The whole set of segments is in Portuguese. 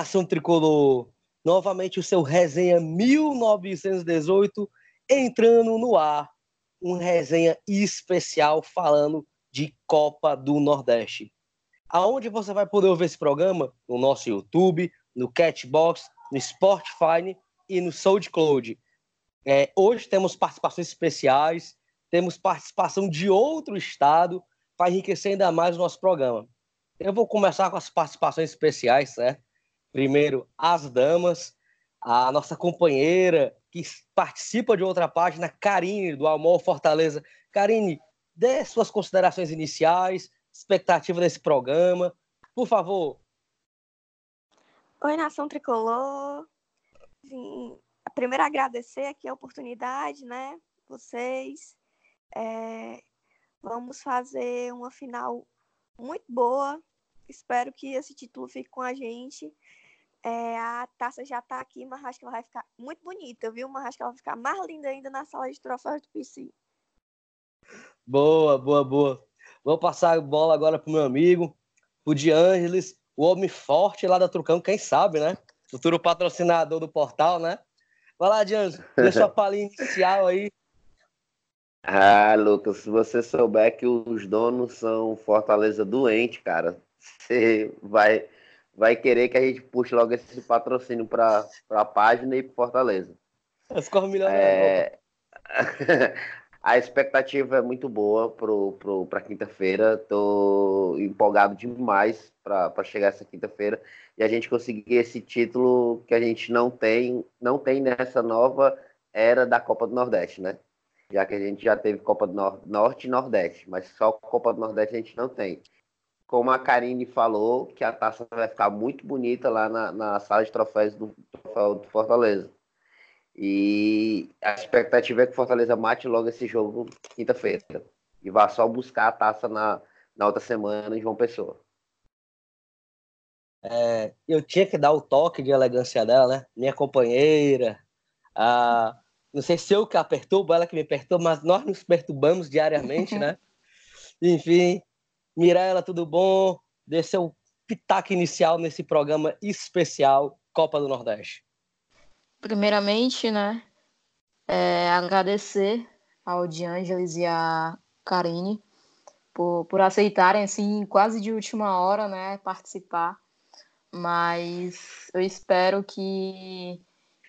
nação tricolor! Novamente o seu resenha 1918 entrando no ar. Um resenha especial falando de Copa do Nordeste. Aonde você vai poder ouvir esse programa? No nosso YouTube, no Catbox, no Spotify e no SoundCloud. É, hoje temos participações especiais, temos participação de outro estado para enriquecer ainda mais o nosso programa. Eu vou começar com as participações especiais, certo? Primeiro, as damas, a nossa companheira que participa de outra página, Karine, do Amor Fortaleza. Karine, dê suas considerações iniciais, expectativa desse programa. Por favor. Oi, Nação Tricolor. Vim primeiro agradecer aqui a oportunidade, né? Vocês. É, vamos fazer uma final muito boa. Espero que esse título fique com a gente. É, a taça já está aqui, mas acho que ela vai ficar muito bonita, viu? Mas acho que ela vai ficar mais linda ainda na sala de troféus do PC. Boa, boa, boa. Vou passar a bola agora pro meu amigo, o de Ângeles, o homem forte lá da Trucão, quem sabe, né? Futuro patrocinador do portal, né? Vai lá, Dianjo, deixa a palhinha inicial aí. Ah, Lucas, se você souber que os donos são Fortaleza doente, cara, você vai vai querer que a gente puxe logo esse patrocínio para a página e para Fortaleza. Escorre milhões é... A expectativa é muito boa para pro, pro, quinta-feira. Estou empolgado demais para chegar essa quinta-feira e a gente conseguir esse título que a gente não tem, não tem nessa nova era da Copa do Nordeste, né? Já que a gente já teve Copa do Nor Norte e Nordeste, mas só Copa do Nordeste a gente não tem como a Karine falou, que a taça vai ficar muito bonita lá na, na sala de troféus do, do Fortaleza. E a expectativa é que o Fortaleza mate logo esse jogo quinta-feira. E vá só buscar a taça na, na outra semana em João Pessoa. É, eu tinha que dar o toque de elegância dela, né? Minha companheira. A... Não sei se eu que a perturbo, ela que me perturba, mas nós nos perturbamos diariamente, né? Enfim, Mirela, tudo bom? Dê seu pitaco inicial nesse programa especial Copa do Nordeste. Primeiramente, né, é, agradecer ao Diângeles e a Karine por, por aceitarem, assim, quase de última hora, né, participar. Mas eu espero que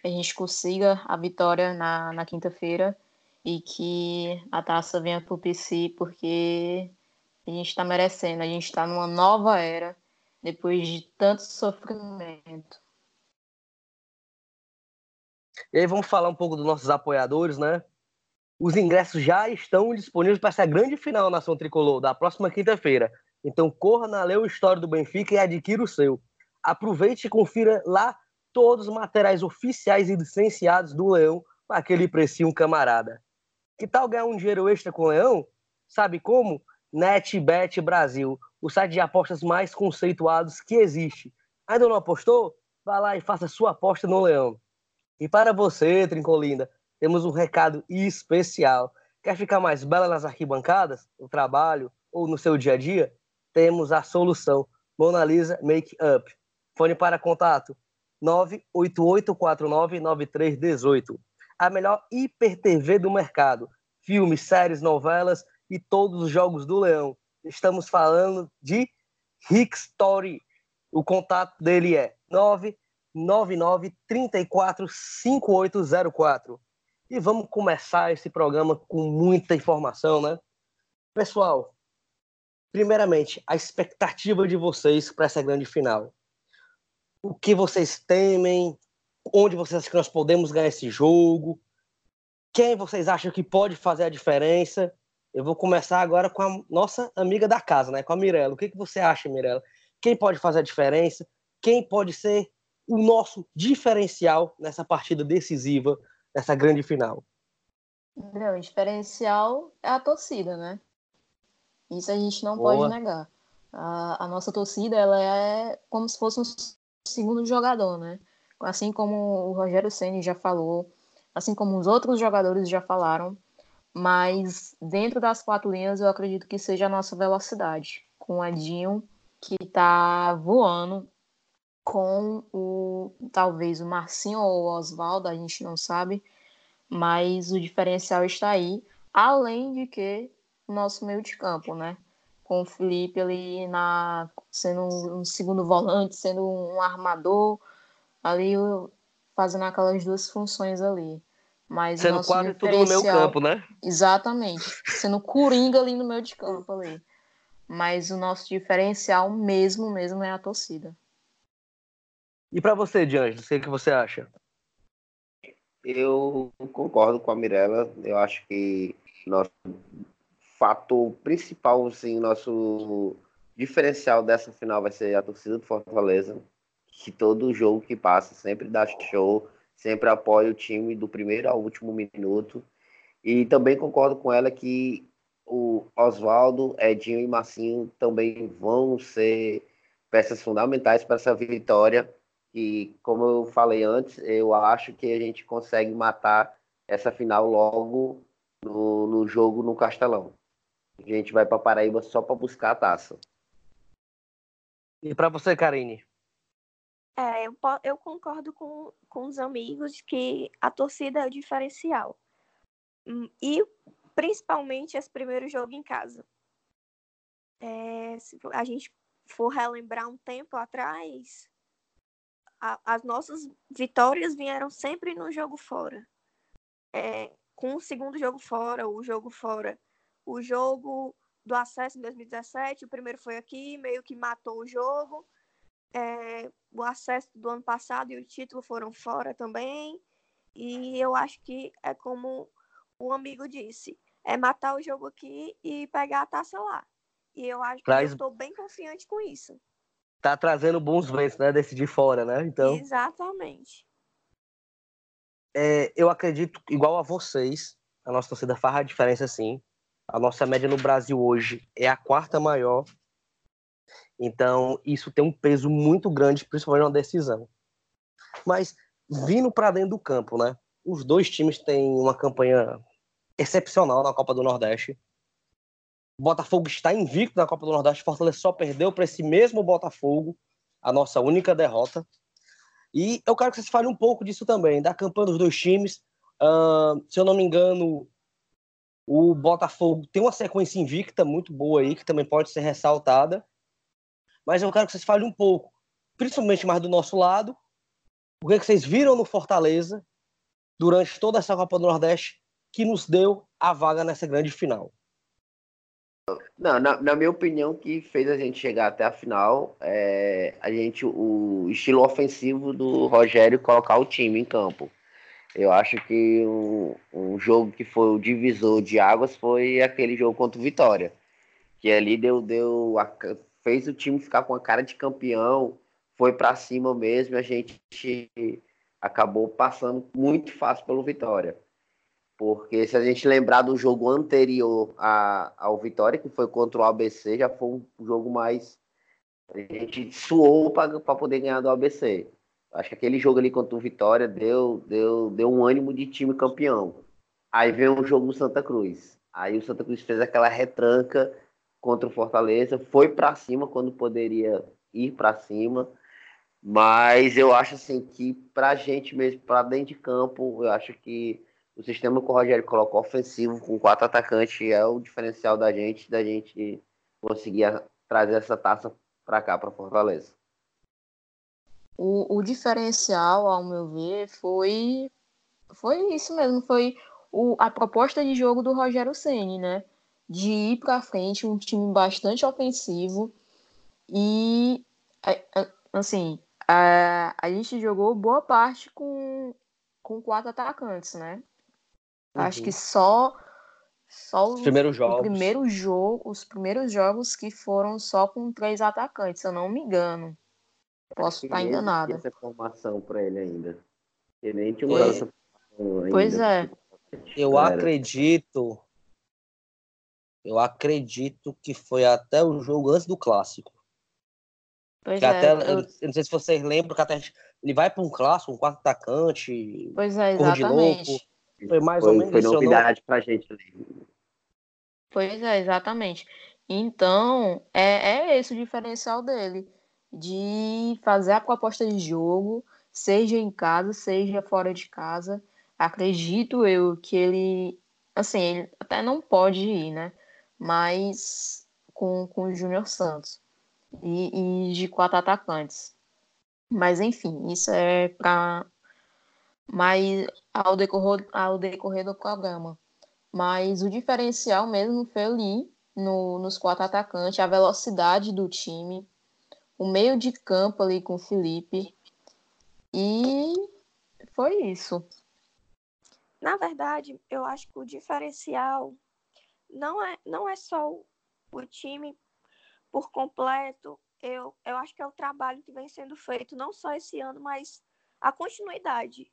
a gente consiga a vitória na, na quinta-feira e que a taça venha para o PC, porque a gente está merecendo. A gente está numa nova era depois de tanto sofrimento. E aí vamos falar um pouco dos nossos apoiadores, né? Os ingressos já estão disponíveis para essa grande final Nação Tricolor da próxima quinta-feira. Então corra na Leu História do Benfica e adquira o seu. Aproveite e confira lá todos os materiais oficiais e licenciados do Leão para aquele precinho camarada. Que tal ganhar um dinheiro extra com o Leão? Sabe como? NetBet Brasil, o site de apostas mais conceituados que existe. Ainda não apostou? Vá lá e faça sua aposta no Leão. E para você, Trincolinda, temos um recado especial. Quer ficar mais bela nas arquibancadas, no trabalho ou no seu dia a dia? Temos a solução. Mona Lisa Make Up. Fone para contato 988499318. A melhor hiper TV do mercado. Filmes, séries, novelas e todos os jogos do Leão. Estamos falando de Rick Story. O contato dele é 999 34 5804. E vamos começar esse programa com muita informação, né? Pessoal, primeiramente, a expectativa de vocês para essa grande final. O que vocês temem? Onde vocês acham que nós podemos ganhar esse jogo? Quem vocês acham que pode fazer a diferença? Eu vou começar agora com a nossa amiga da casa, né? Com a Mirella. O que, que você acha, Mirella? Quem pode fazer a diferença? Quem pode ser o nosso diferencial nessa partida decisiva, nessa grande final? Não, o diferencial é a torcida, né? Isso a gente não Boa. pode negar. A, a, nossa torcida, ela é como se fosse um segundo jogador, né? Assim como o Rogério Ceni já falou, assim como os outros jogadores já falaram, mas dentro das quatro linhas eu acredito que seja a nossa velocidade, com o Edinho que está voando com o talvez o Marcinho ou o Oswaldo, a gente não sabe, mas o diferencial está aí, além de que o nosso meio de campo, né? Com o Felipe ali na sendo um segundo volante, sendo um armador, ali fazendo aquelas duas funções ali. Mas sendo quase tudo no meu campo, né? Exatamente. Sendo coringa ali no meio de campo ali. Mas o nosso diferencial mesmo, mesmo é a torcida. E para você, Diante, o que você acha? Eu concordo com a Mirella. Eu acho que nosso fator principal, assim, nosso diferencial dessa final vai ser a torcida do Fortaleza. Que todo jogo que passa sempre dá show sempre apoia o time do primeiro ao último minuto. E também concordo com ela que o Oswaldo, Edinho e Marcinho também vão ser peças fundamentais para essa vitória. E como eu falei antes, eu acho que a gente consegue matar essa final logo no, no jogo no Castelão. A gente vai para Paraíba só para buscar a taça. E para você, Karine? É, eu, eu concordo com, com os amigos que a torcida é o diferencial. Hum, e principalmente esse primeiro jogo em casa. É, se a gente for relembrar um tempo atrás, a, as nossas vitórias vieram sempre no jogo fora. É, com o segundo jogo fora, o jogo fora, o jogo do acesso em 2017, o primeiro foi aqui, meio que matou o jogo é, o acesso do ano passado e o título foram fora também. E eu acho que é como o amigo disse, é matar o jogo aqui e pegar a taça lá. E eu acho Traz... que eu estou bem confiante com isso. Tá trazendo bons ventos, né? Decidir fora, né? Então. Exatamente. É, eu acredito, igual a vocês, a nossa torcida faz a diferença sim. A nossa média no Brasil hoje é a quarta maior então, isso tem um peso muito grande, principalmente na decisão. Mas, vindo para dentro do campo, né? Os dois times têm uma campanha excepcional na Copa do Nordeste. Botafogo está invicto na Copa do Nordeste. Fortaleza só perdeu para esse mesmo Botafogo, a nossa única derrota. E eu quero que vocês falem um pouco disso também, da campanha dos dois times. Uh, se eu não me engano, o Botafogo tem uma sequência invicta muito boa aí, que também pode ser ressaltada mas eu quero que vocês falem um pouco, principalmente mais do nosso lado, o que, é que vocês viram no Fortaleza durante toda essa Copa do Nordeste que nos deu a vaga nessa grande final. Não, na, na, minha opinião, que fez a gente chegar até a final, é a gente o estilo ofensivo do Rogério colocar o time em campo. Eu acho que um, um jogo que foi o divisor de águas foi aquele jogo contra o Vitória, que ali deu deu a, fez o time ficar com a cara de campeão, foi para cima mesmo, a gente acabou passando muito fácil pelo Vitória. Porque se a gente lembrar do jogo anterior a, ao Vitória, que foi contra o ABC, já foi um jogo mais. A gente suou para poder ganhar do ABC. Acho que aquele jogo ali contra o Vitória deu, deu, deu um ânimo de time campeão. Aí veio o jogo no Santa Cruz. Aí o Santa Cruz fez aquela retranca contra o Fortaleza, foi para cima quando poderia ir para cima, mas eu acho assim que para a gente mesmo, para dentro de campo, eu acho que o sistema que o Rogério colocou ofensivo com quatro atacantes é o diferencial da gente, da gente conseguir trazer essa taça para cá, para Fortaleza. O, o diferencial, ao meu ver, foi foi isso mesmo, foi o, a proposta de jogo do Rogério Ceni, né? De ir para frente, um time bastante ofensivo e assim a, a gente jogou boa parte com, com quatro atacantes, né? Uhum. Acho que só só os, primeiros jogos. Primeiro jogo, os primeiros jogos que foram só com três atacantes, se eu não me engano. Posso estar enganada. Essa formação para ele ainda. Ele nem tinha pois, pois é. Eu acredito eu acredito que foi até o jogo antes do clássico. Pois que é, até, eu... eu... não sei se vocês lembram que até ele vai para um clássico, um quarto atacante. Pois é, exatamente. Foi mais foi, ou menos foi isso. Foi novidade para a gente ali. Pois é, exatamente. Então, é, é esse o diferencial dele. de fazer a proposta de jogo, seja em casa, seja fora de casa. Acredito eu que ele, assim, ele até não pode ir, né? Mas com, com o Júnior Santos e, e de quatro atacantes. Mas enfim, isso é para mais ao decorrer, ao decorrer do programa. Mas o diferencial mesmo foi ali no, nos quatro atacantes, a velocidade do time, o meio de campo ali com o Felipe. E foi isso. Na verdade, eu acho que o diferencial não é, não é só o, o time por completo. Eu, eu acho que é o trabalho que vem sendo feito, não só esse ano, mas a continuidade.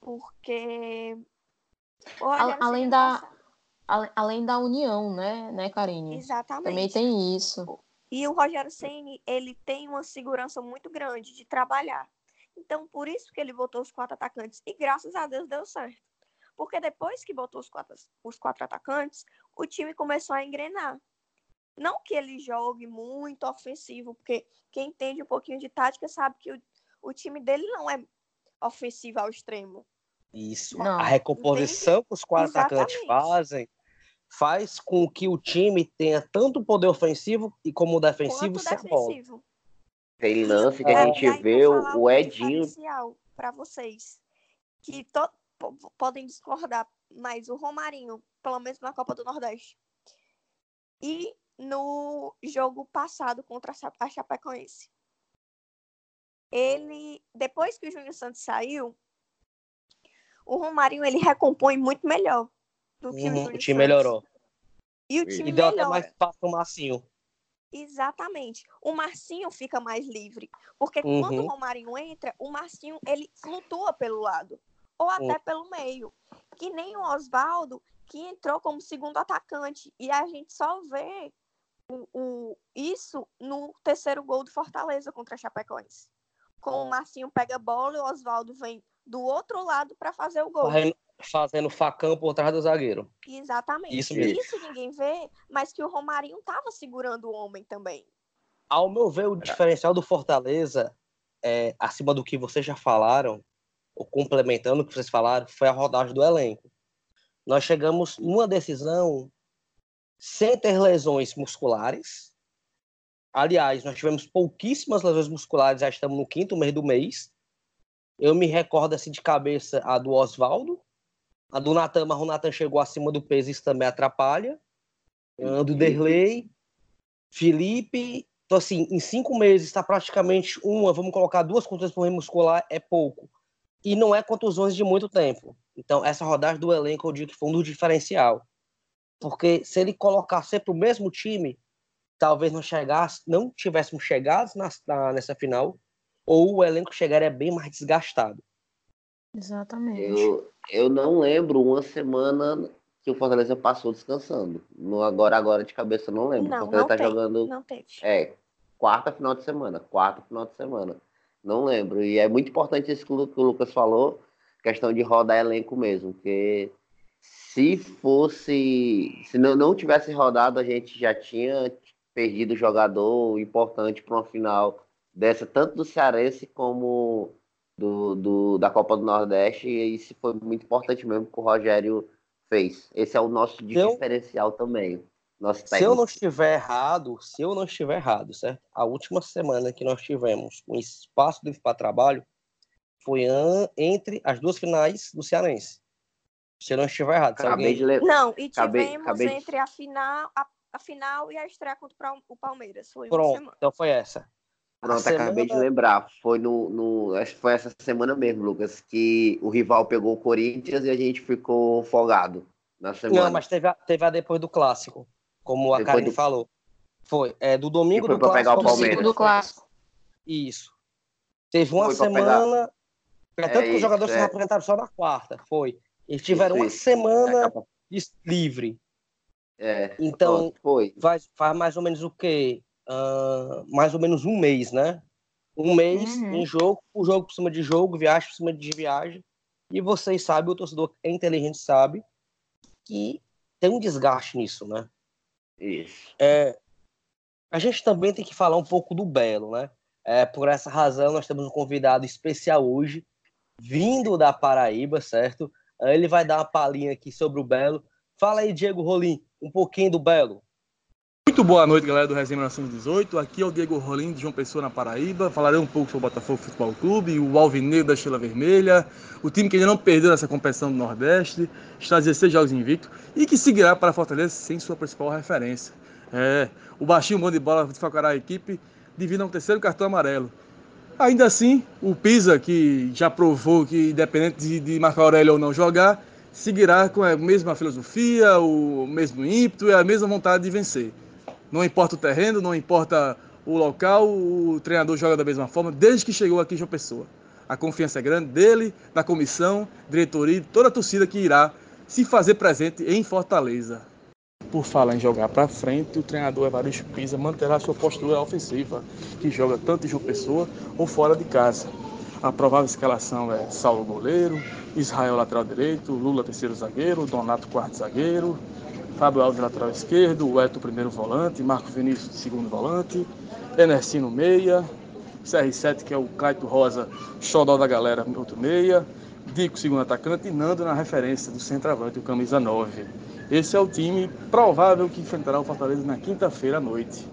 Porque. além da, além da união, né, né, Karine? Exatamente. Também tem isso. E o Rogério Ceni ele tem uma segurança muito grande de trabalhar. Então, por isso que ele botou os quatro atacantes. E graças a Deus deu certo. Porque depois que botou os quatro, os quatro atacantes, o time começou a engrenar. Não que ele jogue muito ofensivo, porque quem entende um pouquinho de tática sabe que o, o time dele não é ofensivo ao extremo. Isso. Não. A recomposição Entende? que os quatro Exatamente. atacantes fazem faz com que o time tenha tanto poder ofensivo e como defensivo sem bola. Tem lance que é. a gente vê o Edinho para vocês que to... podem discordar, mas o Romarinho, pelo menos na Copa do Nordeste, e no jogo passado contra a Chapecoense, ele depois que o Júnior Santos saiu, o Romarinho ele recompõe muito melhor do que uhum, o Júnior O time melhorou. E o time e deu melhora. até mais espaço pro Marcinho. Exatamente. O Marcinho fica mais livre. Porque uhum. quando o Romarinho entra, o Marcinho ele flutua pelo lado. Ou até uhum. pelo meio. Que nem o Oswaldo, que entrou como segundo atacante. E a gente só vê o, o, isso no terceiro gol do Fortaleza contra a Chapecoense. Com o Marcinho pega a bola e o Oswaldo vem do outro lado para fazer o gol. Fazendo, fazendo, facão por trás do zagueiro. Exatamente. Isso, mesmo. Isso ninguém vê, mas que o Romarinho estava segurando o homem também. Ao meu ver, o diferencial do Fortaleza, é, acima do que vocês já falaram, complementando o que vocês falaram, foi a rodagem do elenco. Nós chegamos numa decisão sem ter lesões musculares. Aliás, nós tivemos pouquíssimas lesões musculares, já estamos no quinto mês do mês. Eu me recordo assim de cabeça a do Oswaldo, a do Natan, mas o Natan chegou acima do peso, isso também atrapalha. A do Derlei, Felipe. Então, assim, em cinco meses está praticamente uma, vamos colocar duas contusões por muscular, é pouco. E não é contusões de muito tempo. Então, essa rodagem do elenco, eu digo que foi um do diferencial. Porque se ele colocar sempre o mesmo time, talvez não chegasse, não tivéssemos chegado na, na, nessa final ou o elenco chegaria bem mais desgastado. Exatamente. Eu, eu não lembro uma semana que o Fortaleza passou descansando. No agora, agora de cabeça, eu não lembro. Não, o Fortaleza não tá tem, jogando. Não teve. É, quarta final de semana. Quarta final de semana. Não lembro. E é muito importante isso que o Lucas falou, questão de rodar elenco mesmo, porque se fosse. Se não, não tivesse rodado, a gente já tinha perdido jogador importante para uma final dessa, tanto do Cearense como do, do, da Copa do Nordeste, e isso foi muito importante mesmo que o Rogério fez. Esse é o nosso diferencial também. Nosso se eu não estiver errado, se eu não estiver errado, certo? A última semana que nós tivemos um espaço livre para trabalho foi entre as duas finais do Cearense. Se eu não estiver errado. Acabei alguém... de ler. Não, e tivemos acabei, acabei entre de... a final, a, a, final e a estreia contra o Palmeiras. Foi Pronto, então foi essa. Pronto, semana... acabei de lembrar. Foi no, no. Acho que foi essa semana mesmo, Lucas, que o rival pegou o Corinthians e a gente ficou folgado na semana. Não, mas teve a, teve a depois do clássico, como a Karen do... falou. Foi. É, do domingo do clássico. Pegar o Palmeiras. Do clássico. Isso. Teve uma foi semana. É tanto é que os jogadores é. se apresentaram só na quarta. Foi. Eles tiveram isso, uma isso. semana livre. É, então, foi. Faz, faz mais ou menos o quê? uh, mais ou menos um mês, né? Um mês uhum. em jogo, o jogo por cima de jogo, viagem por cima de viagem. E vocês sabem, o torcedor é inteligente sabe, que tem um desgaste nisso, né? Isso. É, a gente também tem que falar um pouco do Belo, né? É, por essa razão, nós temos um convidado especial hoje, vindo da Paraíba, certo? Ele vai dar uma palhinha aqui sobre o Belo. Fala aí, Diego Rolim, um pouquinho do Belo. Muito boa noite, galera do Resenha 1918. Aqui é o Diego Rolim de João Pessoa, na Paraíba. Falarei um pouco sobre o Botafogo Futebol Clube, o Alvinegro da Estrela Vermelha, o time que ainda não perdeu nessa competição do Nordeste, está 16 jogos invicto e que seguirá para a Fortaleza sem sua principal referência. É, o baixinho bom de bola desfocará a equipe devido a um terceiro cartão amarelo. Ainda assim, o Pisa, que já provou que, independente de, de Marco Aurélio ou não jogar, seguirá com a mesma filosofia, o mesmo ímpeto e a mesma vontade de vencer. Não importa o terreno, não importa o local, o treinador joga da mesma forma, desde que chegou aqui João Pessoa. A confiança é grande dele, da comissão, diretoria e toda a torcida que irá se fazer presente em Fortaleza. Por falar em jogar para frente, o treinador Evaristo Pisa manterá sua postura ofensiva, que joga tanto em João Pessoa ou fora de casa. A provável escalação é Saulo goleiro, Israel lateral direito, Lula terceiro zagueiro, Donato quarto zagueiro, Fábio Alves lateral esquerdo, o primeiro volante, Marco Vinícius segundo volante, Enercino meia, CR7 que é o Caito Rosa, xodó da galera, outro meia, Dico segundo atacante e Nando na referência do centroavante, o camisa 9. Esse é o time provável que enfrentará o Fortaleza na quinta-feira à noite.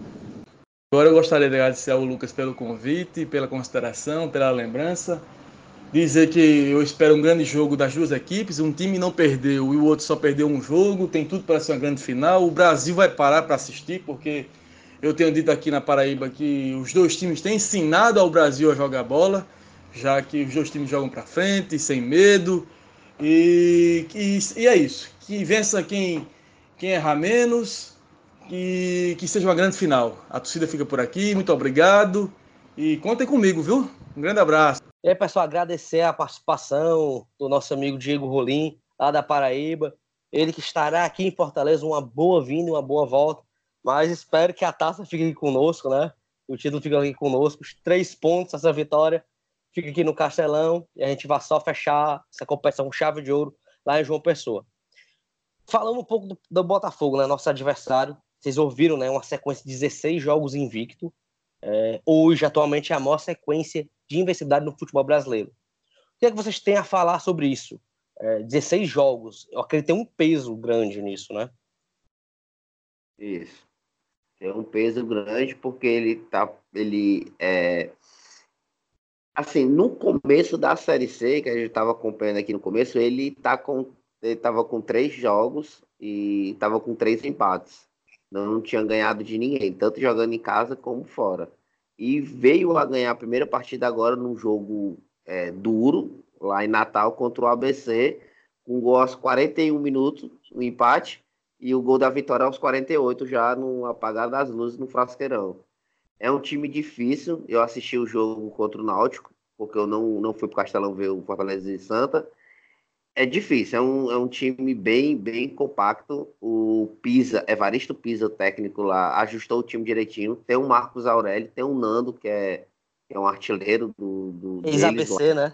Agora eu gostaria de agradecer ao Lucas pelo convite, pela consideração, pela lembrança. Dizer que eu espero um grande jogo das duas equipes. Um time não perdeu e o outro só perdeu um jogo. Tem tudo para ser uma grande final. O Brasil vai parar para assistir, porque eu tenho dito aqui na Paraíba que os dois times têm ensinado ao Brasil a jogar bola, já que os dois times jogam para frente, sem medo. E, e, e é isso que vença quem, quem errar menos e que seja uma grande final. A torcida fica por aqui, muito obrigado e contem comigo, viu? Um grande abraço. E aí, pessoal, agradecer a participação do nosso amigo Diego Rolim, lá da Paraíba. Ele que estará aqui em Fortaleza, uma boa vinda, uma boa volta. Mas espero que a taça fique aqui conosco, né? O título fique aqui conosco. Os três pontos, essa vitória, fica aqui no Castelão. E a gente vai só fechar essa competição com chave de ouro lá em João Pessoa. Falando um pouco do, do Botafogo, né, nosso adversário, vocês ouviram, né, uma sequência de 16 jogos invicto. É, hoje, atualmente, é a maior sequência de invencibilidade no futebol brasileiro. O que é que vocês têm a falar sobre isso? É, 16 jogos, eu acredito que tem um peso grande nisso, né? Isso. Tem um peso grande porque ele tá. Ele é. Assim, no começo da Série C, que a gente estava acompanhando aqui no começo, ele tá com ele estava com três jogos e estava com três empates. Não tinha ganhado de ninguém, tanto jogando em casa como fora. E veio a ganhar a primeira partida agora num jogo é, duro, lá em Natal, contra o ABC, com gol aos 41 minutos, um empate, e o gol da vitória aos 48, já no apagar das luzes no Frasqueirão. É um time difícil. Eu assisti o jogo contra o Náutico, porque eu não, não fui para o Castelão ver o Fortaleza e Santa. É difícil, é um, é um time bem, bem compacto. O Pisa, Evaristo Pisa, o técnico lá, ajustou o time direitinho. Tem o Marcos Aurélio, tem o Nando, que é, que é um artilheiro do. do Ex-ABC, né?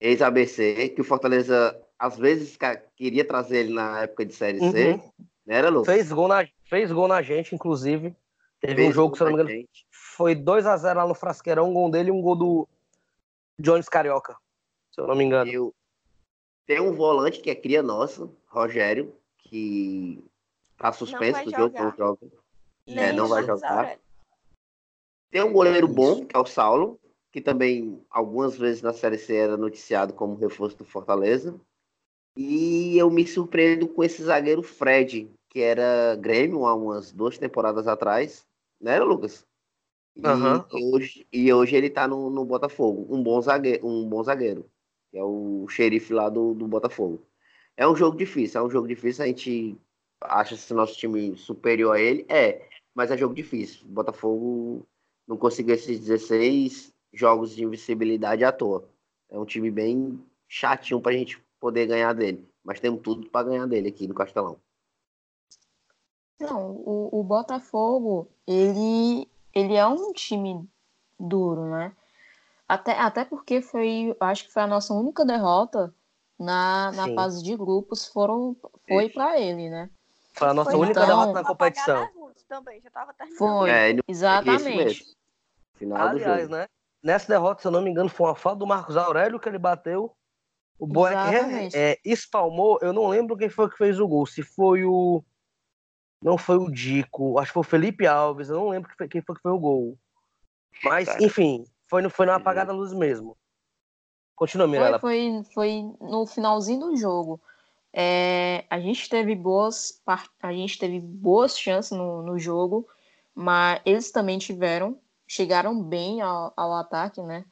Ex-ABC, que o Fortaleza às vezes queria trazer ele na época de Série uhum. C. Né, era, Lucas? Fez gol, na, fez gol na gente, inclusive. Teve fez um jogo, se eu não me engano, gente. foi 2x0 lá no Frasqueirão, um gol dele e um gol do Jones Carioca, se eu não me engano. Eu, tem um volante que é cria nosso, Rogério, que tá suspenso do jogo, não joga. É, não vai jogar. Tem um goleiro bom, que é o Saulo, que também algumas vezes na Série C era noticiado como reforço do Fortaleza. E eu me surpreendo com esse zagueiro Fred, que era Grêmio há umas duas temporadas atrás, né, Lucas? E, uhum. hoje, e hoje ele tá no, no Botafogo, um bom zagueiro, um bom zagueiro que é o xerife lá do, do Botafogo. É um jogo difícil, é um jogo difícil, a gente acha esse nosso time superior a ele, é, mas é jogo difícil. O Botafogo não conseguiu esses 16 jogos de invencibilidade à toa. É um time bem chatinho pra gente poder ganhar dele, mas temos tudo para ganhar dele aqui no Castelão. Não, o, o Botafogo, ele, ele é um time duro, né? Até, até porque foi, acho que foi a nossa única derrota na, na fase de grupos, foram, foi para ele, né? Foi a nossa foi única então, derrota na competição. Também, já tava foi, é, exatamente. Final Aliás, né? Nessa derrota, se eu não me engano, foi uma falta do Marcos Aurélio que ele bateu. O Boeck Exatamente. é, espalmou. Eu não lembro quem foi que fez o gol. Se foi o. Não foi o Dico. Acho que foi o Felipe Alves. Eu não lembro quem foi, quem foi que foi o gol. Mas, Cara. enfim, foi, no, foi na apagada luz mesmo. Continua, Foi, Mirella. foi, foi no finalzinho do jogo. É, a gente teve boas a gente teve boas chances no, no jogo, mas eles também tiveram, chegaram bem ao, ao ataque, né?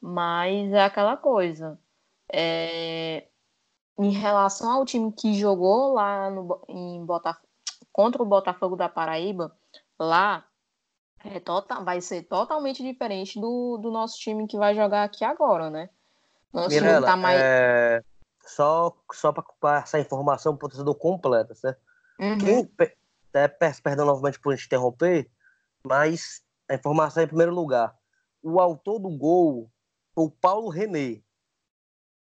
Mas é aquela coisa. é, em relação ao time que jogou lá no, em Botaf- contra o Botafogo da Paraíba, lá é tota- vai ser totalmente diferente do, do nosso time que vai jogar aqui agora, né? Nosso time Mirella, tá mais. é, só, só para passar informação para o torcedor completa, certo? Uhum. Quem, peço perdão novamente por te interromper, mas a informação é em primeiro lugar. O autor do gol foi o Paulo René.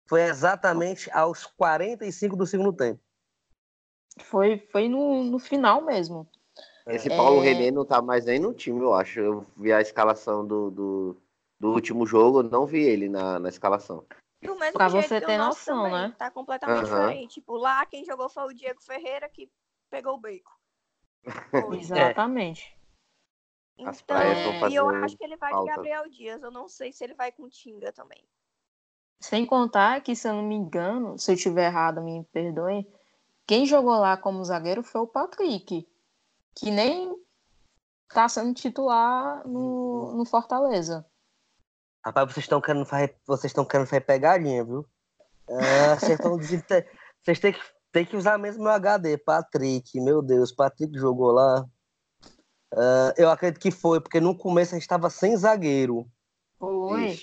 Foi exatamente aos 45 do segundo tempo. Foi, foi no, no final mesmo. Esse Paulo É. René não tá mais nem no time, eu acho. Eu vi a escalação do, do, do último jogo, não vi ele na, na escalação. Do mesmo Pra jeito você ter noção, também, né? Tá completamente Aham. diferente. Tipo, lá quem jogou foi o Diego Ferreira que pegou o beco. Foi. Exatamente. As Então, vão e eu acho que ele vai falta. de Gabriel Dias. Eu não sei se ele vai com Tinga também. Sem contar que, se eu não me engano, se eu estiver errado, me perdoe, quem jogou lá como zagueiro foi o Patrick, que nem tá sendo titular no, no Fortaleza. Rapaz, vocês estão querendo fazer, vocês estão querendo fazer pegadinha, viu? Ah, vocês vocês têm que, têm que usar mesmo meu HD, Patrick. Meu Deus, Patrick jogou lá. Ah, eu acredito que foi, porque no começo a gente estava sem zagueiro. Foi.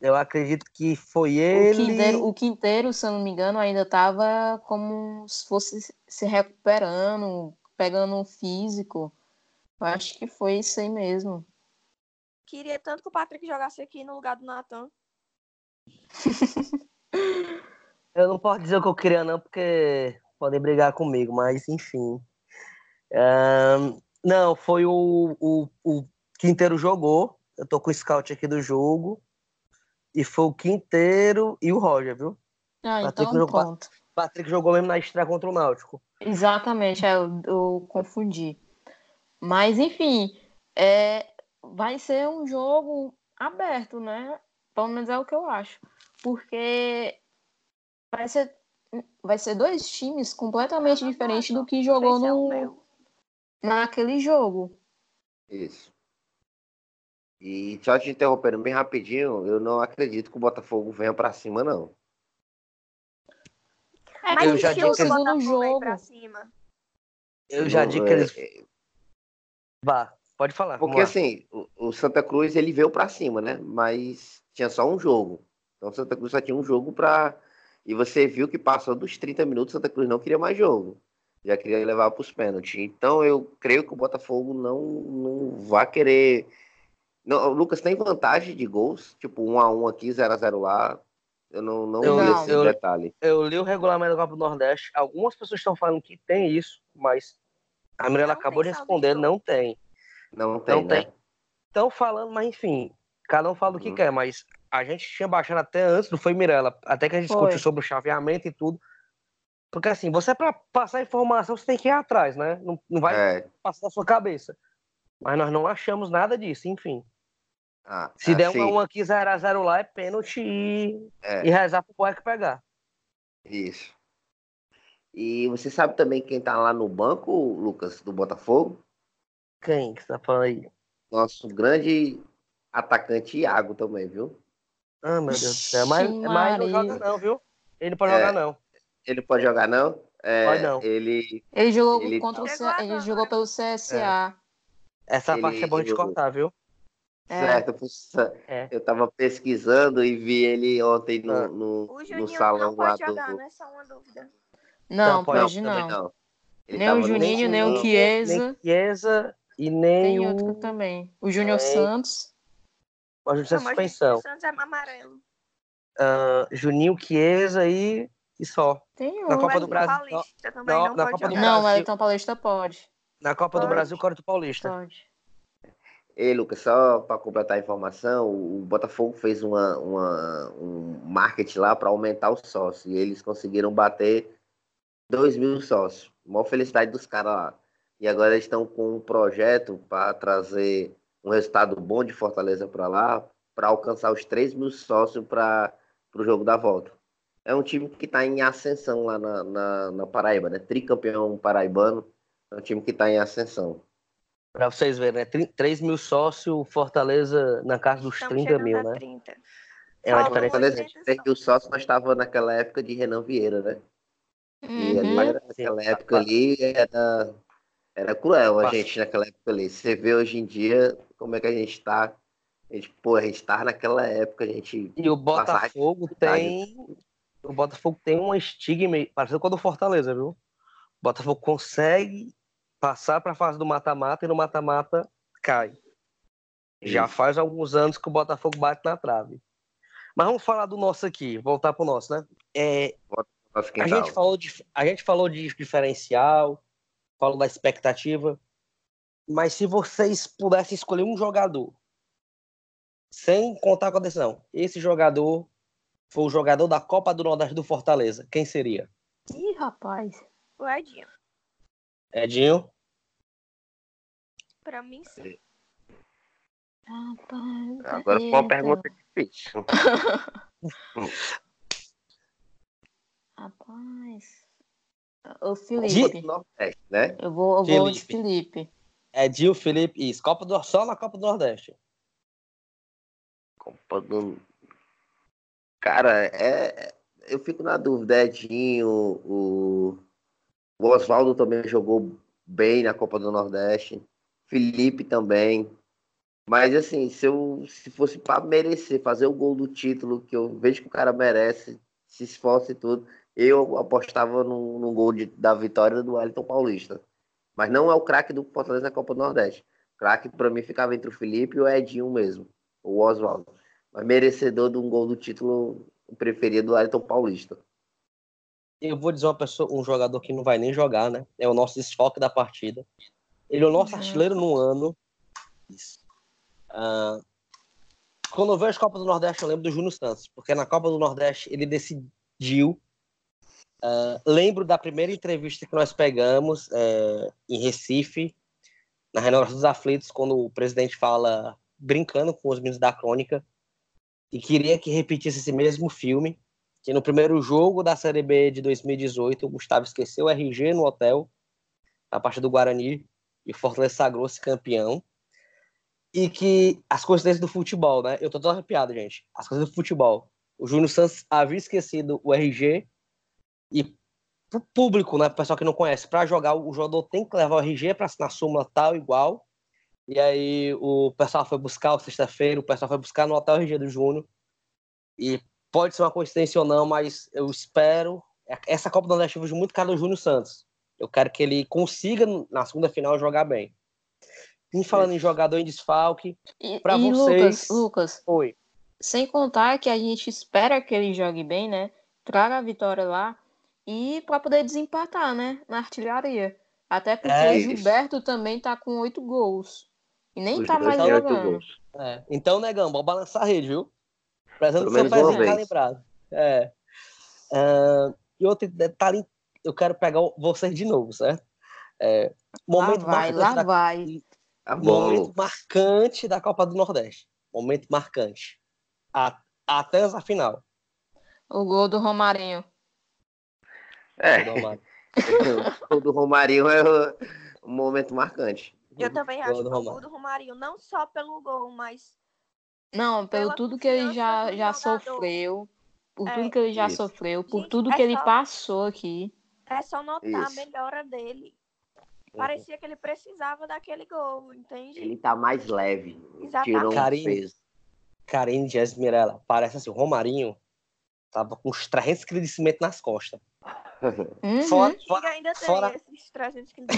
Eu acredito que foi O ele. Quinteiro, o Quinteiro, se eu não me engano, ainda estava como se fosse se recuperando, pegando um físico. Eu acho que foi isso aí mesmo. Queria tanto que o Patrick jogasse aqui no lugar do Natan. Eu não posso dizer o que eu queria, não, porque podem brigar comigo, mas enfim. Ahn, não, foi o, o, o Quinteiro jogou. Eu tô com o scout aqui do jogo. E foi o Quinteiro e o Roger, viu? Ah, Patrick então jogou- pronto. O Patrick jogou mesmo na estreia contra o Náutico. Exatamente, é, eu, eu confundi. Mas, enfim, é, vai ser um jogo aberto, né? Pelo menos é o que eu acho. Porque vai ser, vai ser dois times completamente Ah, diferentes do que jogou é no, naquele jogo. Isso. E só te interrompendo bem rapidinho, eu não acredito que o Botafogo venha pra cima, não. É, Mas eu o já disse do que- no aí jogo. pra cima. Eu já digo que é- eles. Vá, pode falar. Porque assim, o, o Santa Cruz ele veio pra cima, né? Mas tinha só um jogo. Então o Santa Cruz só tinha um jogo pra. E você viu que passou dos 30 minutos, Santa Cruz não queria mais jogo. Já queria levar pros pênaltis. Então eu creio que o Botafogo não, não vai querer. Não, o Lucas tem vantagem de gols, tipo 1 a 1 aqui, 0 a 0 lá. Eu não, não Eu- Não. esse eu- detalhe. Eu li o regulamento da Copa do Nordeste. Algumas pessoas estão falando que tem isso, mas a Mirella acabou de responder, não tem. Não tem, Não né? tem. Estão falando, mas enfim, cada um fala o que Uhum. quer, mas a gente tinha baixado até antes, não foi Mirella, até que a gente Foi. discutiu sobre o chaveamento e tudo. Porque assim, você para passar informação, você tem que ir atrás, né? Não, não vai É. passar da sua cabeça. Mas nós não achamos nada disso, enfim. Ah, Se der assim, um a um aqui, 0 a 0 lá, é pênalti e, é. e rezar pro Boeck pegar. Isso. E você sabe também quem tá lá no banco, Lucas, do Botafogo? Quem que você tá falando aí? Nosso grande atacante Iago também, viu? Ah, meu Deus do céu. Mas, mas não joga não, viu? Ele não pode É. jogar não. Ele pode jogar, não? É, Pode não. Ele. Ele jogou Ele contra o tá- C- ele jogou pelo CSA. Essa Ele- parte é bom de ele- cortar, viu? É. Certo, puxa, É. eu tava pesquisando e vi ele ontem no, Ah. no, O no salão não lá pode do. jogar, né? Só uma dúvida. Não, Não, pode não. não. Nem o Juninho, nem o salão. Chiesa. Nem Chiesa e nem Tem o... outro também. O Júnior É. Santos. Pode ser Não, mas suspensão. o Santos é amarelo. Ah, Juninho, Chiesa e... e só. Tem Na. Copa O do Brasil- Paulista também não, não, na pode Copa do jogar. Não, o Brasil. Elton Paulista pode. Na Copa do Pode. Brasil, Corinthians Paulista. Pode. E Lucas, só para completar a informação, o Botafogo fez uma, uma um marketing lá para aumentar o sócio e eles conseguiram bater 2 mil sócios. Maior felicidade dos caras lá. E agora eles estão com um projeto para trazer um resultado bom de Fortaleza para lá, para alcançar os 3 mil sócios para o jogo da volta. É um time que está em ascensão lá na, na, na, Paraíba, né? Tricampeão paraibano. É um time que está em ascensão. Para vocês verem, né? 3 mil sócios, Fortaleza na casa dos Estamos 30 mil, né? 30. É uma diferença. Fortaleza, 3 mil sócios, nós estávamos naquela época de Renan Vieira, né? E uhum. naquela época ali era, era cruel a gente naquela época ali. Você vê hoje em dia como é que a gente tá. A gente, pô, a gente tá naquela época, a gente. E o Botafogo tem. O Botafogo tem um estigma parecido com o do Fortaleza, viu? O Botafogo consegue passar para a fase do mata-mata e no mata-mata cai. Já faz alguns anos que o Botafogo bate na trave. Mas vamos falar do nosso aqui, voltar pro nosso, né? É, a gente, falou de, a gente falou de diferencial, falou da expectativa, mas se vocês pudessem escolher um jogador, sem contar com a decisão, esse jogador foi o jogador da Copa do Nordeste do Fortaleza, quem seria? Ih, rapaz. O Edinho. Edinho? Pra mim, sim. Rapaz, Agora foi uma pergunta difícil. Rapaz. O Felipe. Nordeste, né? Eu vou, eu Felipe. vou de Felipe. É Dio Felipe. Isso. Copa do, só na Copa do Nordeste. Copa do. Cara, é. Eu fico na dúvida. Edinho, o, o Oswaldo também jogou bem na Copa do Nordeste. Felipe também. Mas assim, se eu se fosse para merecer fazer o gol do título, que eu vejo que o cara merece, se esforça e tudo, eu apostava no, no gol de, da vitória do Wellington Paulista. Mas não é o craque do Fortaleza na Copa do Nordeste. O craque, para mim, ficava entre o Felipe e o Edinho mesmo, o Oswaldo. Mas merecedor de um gol do título, o preferido do Wellington Paulista. Eu vou dizer uma pessoa, um jogador que não vai nem jogar, né? É o nosso desfoque da partida. Ele é o nosso uhum. artilheiro no ano. Uh, quando eu vejo a Copa do Nordeste, eu lembro do Júnior Santos, porque na Copa do Nordeste ele decidiu Uh, lembro da primeira entrevista que nós pegamos uh, em Recife, na Renovação dos Aflitos, quando o presidente fala, brincando com os meninos da crônica, e queria que repetisse esse mesmo filme, que no primeiro jogo da Série B de 2018, o Gustavo esqueceu o RG no hotel, a parte do Guarani, e o Fortaleza sagrou-se campeão. E que as coincidências do futebol, né? Eu tô todo arrepiado, gente. As coisas do futebol. O Júnior Santos havia esquecido o RG e pro público, né, pro pessoal que não conhece, para jogar o jogador tem que levar o RG para assinar súmula tal igual. E aí o pessoal foi buscar sexta-feira, o pessoal foi buscar no hotel RG do Júnior. E pode ser uma coincidência ou não, mas eu espero essa Copa do Nordeste eu vejo muito cara do Júnior Santos. Eu quero que ele consiga na segunda final jogar bem. E falando em jogador em desfalque, para vocês, Lucas, Lucas. Oi. Sem contar que a gente espera que ele jogue bem, né? Traga a vitória lá e para poder desempatar, né, na artilharia. Até porque é Gilberto também tá com oito gols. E nem Os tá mais jogando. É. Então, negão, vamos balançar a rede, viu? Que seu pezinho tá lembrado. É. Uh, e outro detalhe, eu quero pegar vocês de novo, certo? É, momento lá vai, lá da... vai. Tá momento marcante da Copa do Nordeste. Momento marcante. A... Até a final. O gol do Romarinho. É. o do Romarinho é um momento marcante. Eu também acho que o gol do Romarinho, não só pelo gol, mas. Não, pelo tudo que ele já, já sofreu. Por é. tudo que ele já Isso. sofreu, por Gente, tudo é que ele passou aqui. É só notar Isso. a melhora dele. Uhum. Parecia que ele precisava daquele gol, entende? Ele tá mais leve. Exatamente. Tirou um peso. Karine Jess Mirella, parece assim, o Romarinho tava com uns 300 quilos de cimento nas costas. Uhum. Fora, fora, ainda tem fora... esses 300 quilos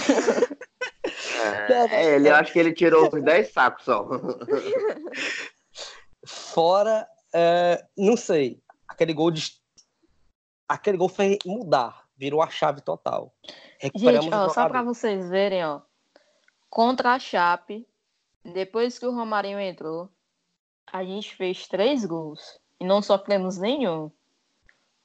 é, ele, eu acho que ele tirou uns 10 sacos só. Fora, é, não sei, aquele gol de. Aquele gol fez mudar, virou a chave total. Gente, ó, só para vocês verem, ó. Contra a Chape, Depois que o Romarinho entrou, a gente fez três gols e não sofremos nenhum.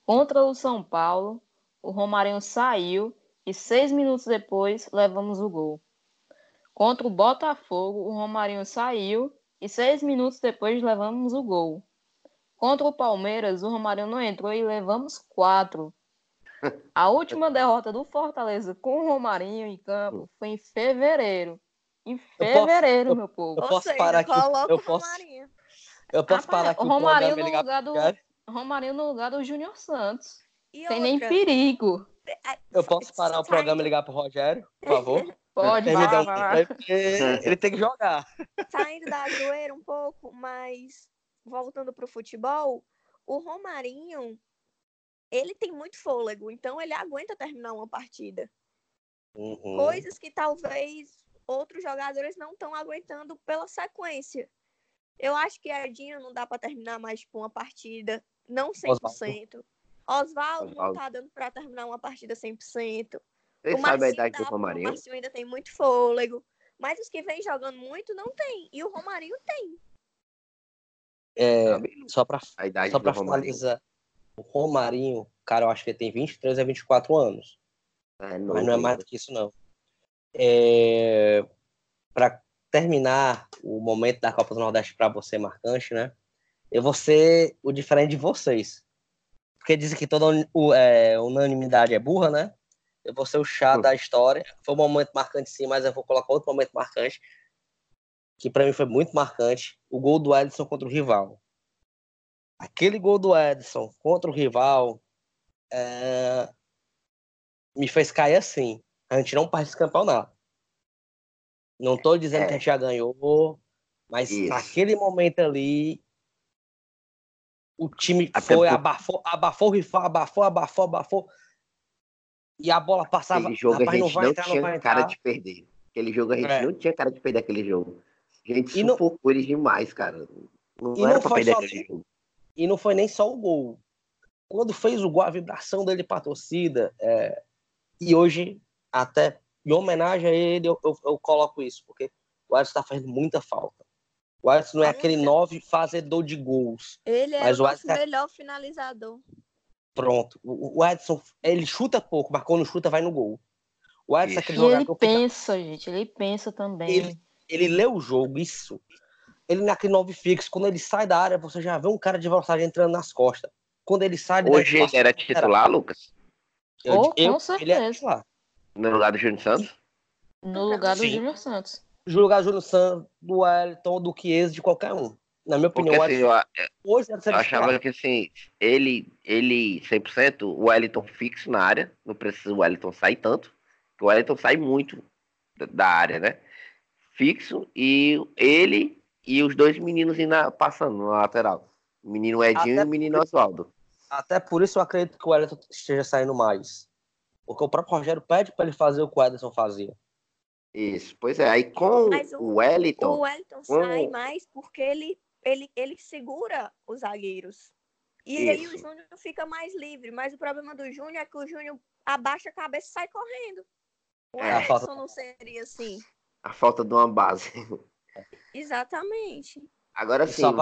Contra o São Paulo, o Romarinho saiu e seis minutos depois levamos o gol. Contra o Botafogo, o Romarinho saiu e seis minutos depois levamos o gol. Contra o Palmeiras, o Romarinho não entrou e levamos quatro. A última derrota do Fortaleza com o Romarinho em campo foi em fevereiro. Em fevereiro, eu, meu povo. Eu posso seja, parar aqui. coloca Eu o posso, Romarinho. eu posso parar aqui Romarinho no lugar do-? Romarinho no lugar do Júnior Santos. E Sem nem outra, perigo. a- Eu posso parar o programa e ligar pro Rogério, por favor? Pode, Ele, vai, vai, ele tem que jogar. saindo da zoeira um pouco, mas voltando pro futebol, o Romarinho, ele tem muito fôlego, então ele aguenta terminar uma partida. Uhum. Coisas que talvez outros jogadores não estão aguentando pela sequência. Eu acho que Edinho não dá para terminar mais tipo, uma partida, não 100%. Oswaldo não Oswaldo. tá dando para terminar uma partida 100%. Vocês o sabem a Marcinho idade dá, do porque O Romarinho? Marcinho ainda tem muito fôlego. Mas os que vêm jogando muito não tem. E o Romarinho tem. É, Sabe só pra, a idade só pra Romarinho? finalizar, o Romarinho, cara, eu acho que ele tem 23 a 24 anos. É, mas não é mais do que isso, não. É, para terminar o momento da Copa do Nordeste para você, marcante, né? Eu vou ser o diferente de vocês. Porque dizem que toda é, unanimidade é burra, né? Eu vou ser o chá Hum. da história. Foi um momento marcante, sim, mas eu vou colocar outro momento marcante, que para mim foi muito marcante: o gol do Edson contra o rival. Aquele gol do Edson contra o rival é, me fez cair assim. A gente não perde esse campeonato. Não tô dizendo É. que a gente já ganhou, mas Isso. naquele momento ali o time Até foi, por- abafou, abafou rival, abafou, abafou, abafou. E a bola passava. Aquele jogo rapaz, a não gente vai não entrar, não tinha vai cara de perder. Aquele jogo a gente É. não tinha cara de perder aquele jogo. A gente E não- sufocou eles demais, cara. Não E era não pra foi perder só aquele assim. jogo. E não foi nem só o gol. Quando fez o gol, a vibração dele pra torcida. é, E hoje, até em homenagem a ele, eu, eu- eu coloco isso, porque o Alisson tá fazendo muita falta. O Alisson não é aquele não. nove fazedor de gols. Ele é o o nosso Edson- melhor finalizador. Pronto. O, o Edson, ele chuta pouco, mas quando chuta, vai no gol. O Edson é aquele E ele fica- pensa, gente, ele pensa também. Ele- ele lê o jogo, isso. Ele não é aquele nove fixo. Quando ele sai da área, você já vê um cara de velocidade entrando nas costas. Quando ele sai Hoje espaço ele era titular, Lucas? Eu, Oh, com eu, ele é certeza. titular. No lugar do Júnior Santos? No lugar do Sim. Júnior Santos. Jogar Júnior Santos, do Wellington, do Chiesa, de qualquer um. Na minha Porque opinião, assim, Edson, eu, hoje ser eu achava que assim, ele, ele 100%, o Wellington fixo na área, não precisa o Wellington sair tanto, porque o Wellington sai muito da- da área, né? Fixo e ele e os dois meninos indo passando na lateral. O menino Edinho Até e o menino Oswaldo. Até por isso eu acredito que o Wellington esteja saindo mais. Porque o próprio Rogério pede para ele fazer o que o Ederson fazia. Isso, pois é. Aí com Mas o- o Wellington, O Wellington sai mais porque ele, ele, ele segura os zagueiros. E aí o Isso. Júnior fica mais livre. Mas o problema do Júnior é que o Júnior abaixa a cabeça e sai correndo. O É, Edson falta- não seria assim. a falta de uma base. Exatamente. Agora sim. só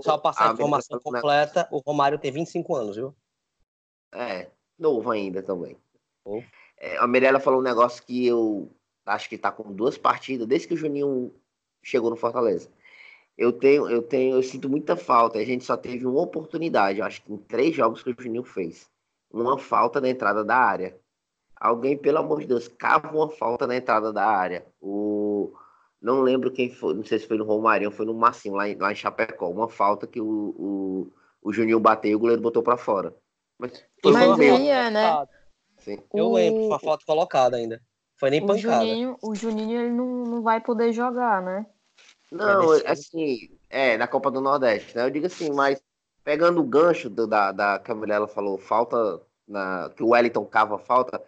Só passar a informação completa, o Romário tem 25 anos, viu? É, novo ainda também. Novo. É, a Mirella falou um negócio que eu acho que tá com duas partidas, desde que o Juninho chegou no Fortaleza. Eu tenho, eu tenho, eu sinto muita falta. A gente só teve uma oportunidade, eu acho que em três jogos que o Juninho fez. Uma falta na entrada da área. Alguém, pelo amor de Deus, cava uma falta na entrada da área. O não lembro quem foi, não sei se foi no Romário ou foi no Massinho, lá em, lá em Chapecó. Uma falta que o, o, o Juninho bateu e o goleiro botou pra fora. Mas foi Mas aí é, né? Sim. Eu O- lembro, foi uma foto colocada ainda. Foi nem O pancada. Juninho, o Juninho ele não, não vai poder jogar, né? Não, assim, é, na Copa do Nordeste, né? Eu digo assim, mas pegando o gancho do- da, da que a mulher ela falou, falta na, que o Wellington cava falta,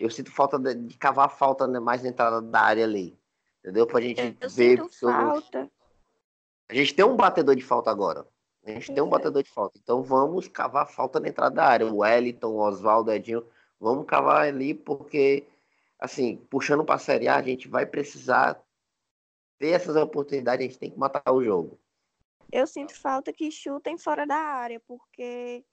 eu sinto falta de, de cavar falta né, mais na entrada da área ali. Entendeu? Pra gente Eu ver. sinto eu- falta. a gente tem um batedor de falta agora. A gente tem um Uhum. batedor de falta. Então vamos cavar falta na entrada da área. O Wellington, o Oswaldo, o Edinho, vamos cavar ali, porque, assim, puxando para a Série A, a gente vai precisar ter essas oportunidades, a gente tem que matar o jogo. Eu sinto falta que chutem fora da área, porque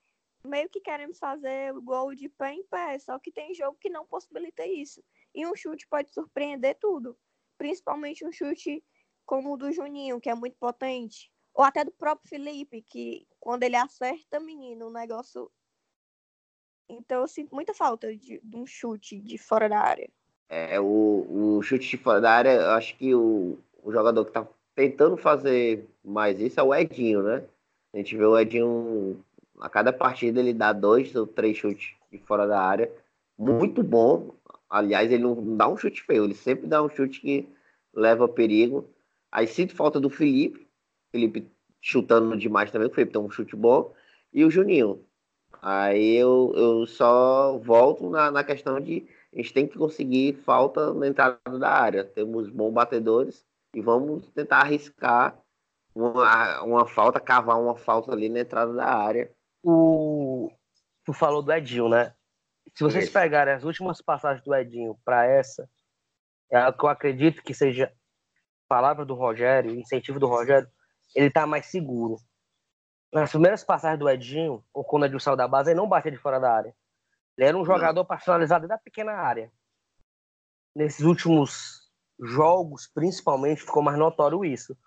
meio que queremos fazer o gol de pé em pé, só que tem jogo que não possibilita isso. E um chute pode surpreender tudo, principalmente um chute como o do Juninho, que é muito potente, ou até do próprio Felipe, que quando ele acerta, menino, o negócio. Então eu sinto muita falta de, de um chute de fora da área. É, o, o chute de fora da área, eu acho que o, o jogador que tá tentando fazer mais isso é o Edinho, né? A gente vê o Edinho, a cada partida ele dá dois ou três chutes de fora da área. Muito bom. Aliás, ele não dá um chute feio, ele sempre dá um chute que leva perigo. Aí sinto falta do Felipe. Felipe chutando demais também, o Felipe tem um chute bom. E o Juninho. Aí eu, eu só volto na, na questão de a gente tem que conseguir falta na entrada da área. Temos bons batedores e vamos tentar arriscar uma, uma falta, cavar uma falta ali na entrada da área. O... Tu falou do Edinho, né? Se vocês Isso. pegarem as últimas passagens do Edinho para essa, é o que eu acredito que seja palavra do Rogério, incentivo do Rogério, ele tá mais seguro. Nas primeiras passagens do Edinho, ou quando o Edinho saiu da base, ele não batia de fora da área. Ele era um jogador não. personalizado da pequena área. Nesses últimos jogos, principalmente, ficou mais notório isso.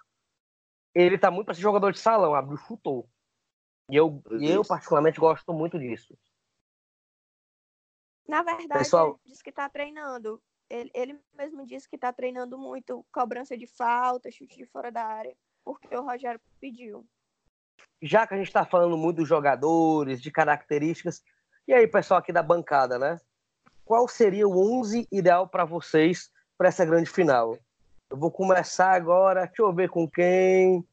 Ele tá muito para ser jogador de salão, abriu, chutou. E eu, e eu particularmente gosto muito disso. Na verdade, Pessoal... ele disse que tá treinando. Ele, ele mesmo disse que tá treinando muito cobrança de falta, chute de fora da área, porque o Rogério pediu. Já que a gente está falando muito dos jogadores, de características, e aí, pessoal aqui da bancada, né? Qual seria o 11 ideal para vocês para essa grande final? Eu vou começar agora, deixa eu ver com quem.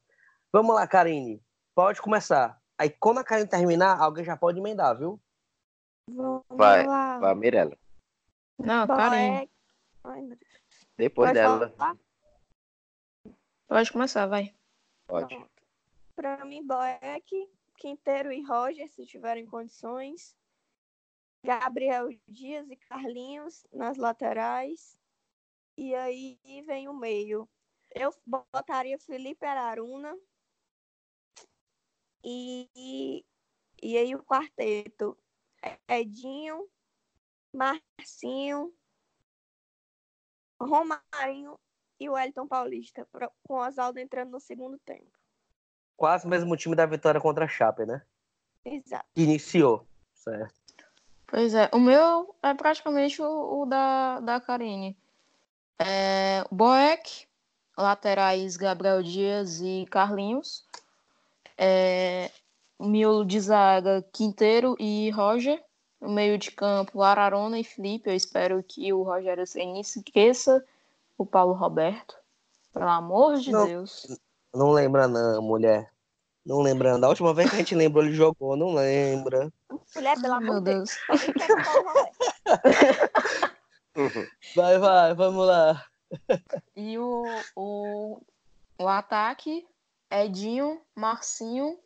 Vamos lá, Karine. Pode começar. Aí, quando a Karine terminar, alguém já pode emendar, viu? Vamos vai, lá. vai, Mirella. Não, Karine. Depois pode dela. Falar? Pode começar, vai. Pode. Para mim, Boeck, Quinteiro e Roger, se tiverem condições. Gabriel Dias e Carlinhos nas laterais. E aí vem o meio. Eu botaria Felipe Araruna. E, e aí o quarteto. Edinho, Marcinho, Romarinho e o Elton Paulista, com o Oswaldo entrando no segundo tempo. Quase o mesmo time da vitória contra a Chape, né? Exato. Iniciou, certo. Pois é, o meu é praticamente o, o da, da Karine. É, Boeck, laterais Gabriel Dias e Carlinhos. É, miolo de zaga Quinteiro e Roger. No meio de campo, Ararona e Felipe. Eu espero que o Rogério Senna esqueça o Paulo Roberto. Pelo amor de não, Deus. Não lembra não, mulher. Não lembrando. Da última vez que a gente lembrou, ele jogou, não lembra. Mulher, pelo amor de Deus. vai, vai, vamos lá. E o, o, o ataque, Edinho, Marcinho,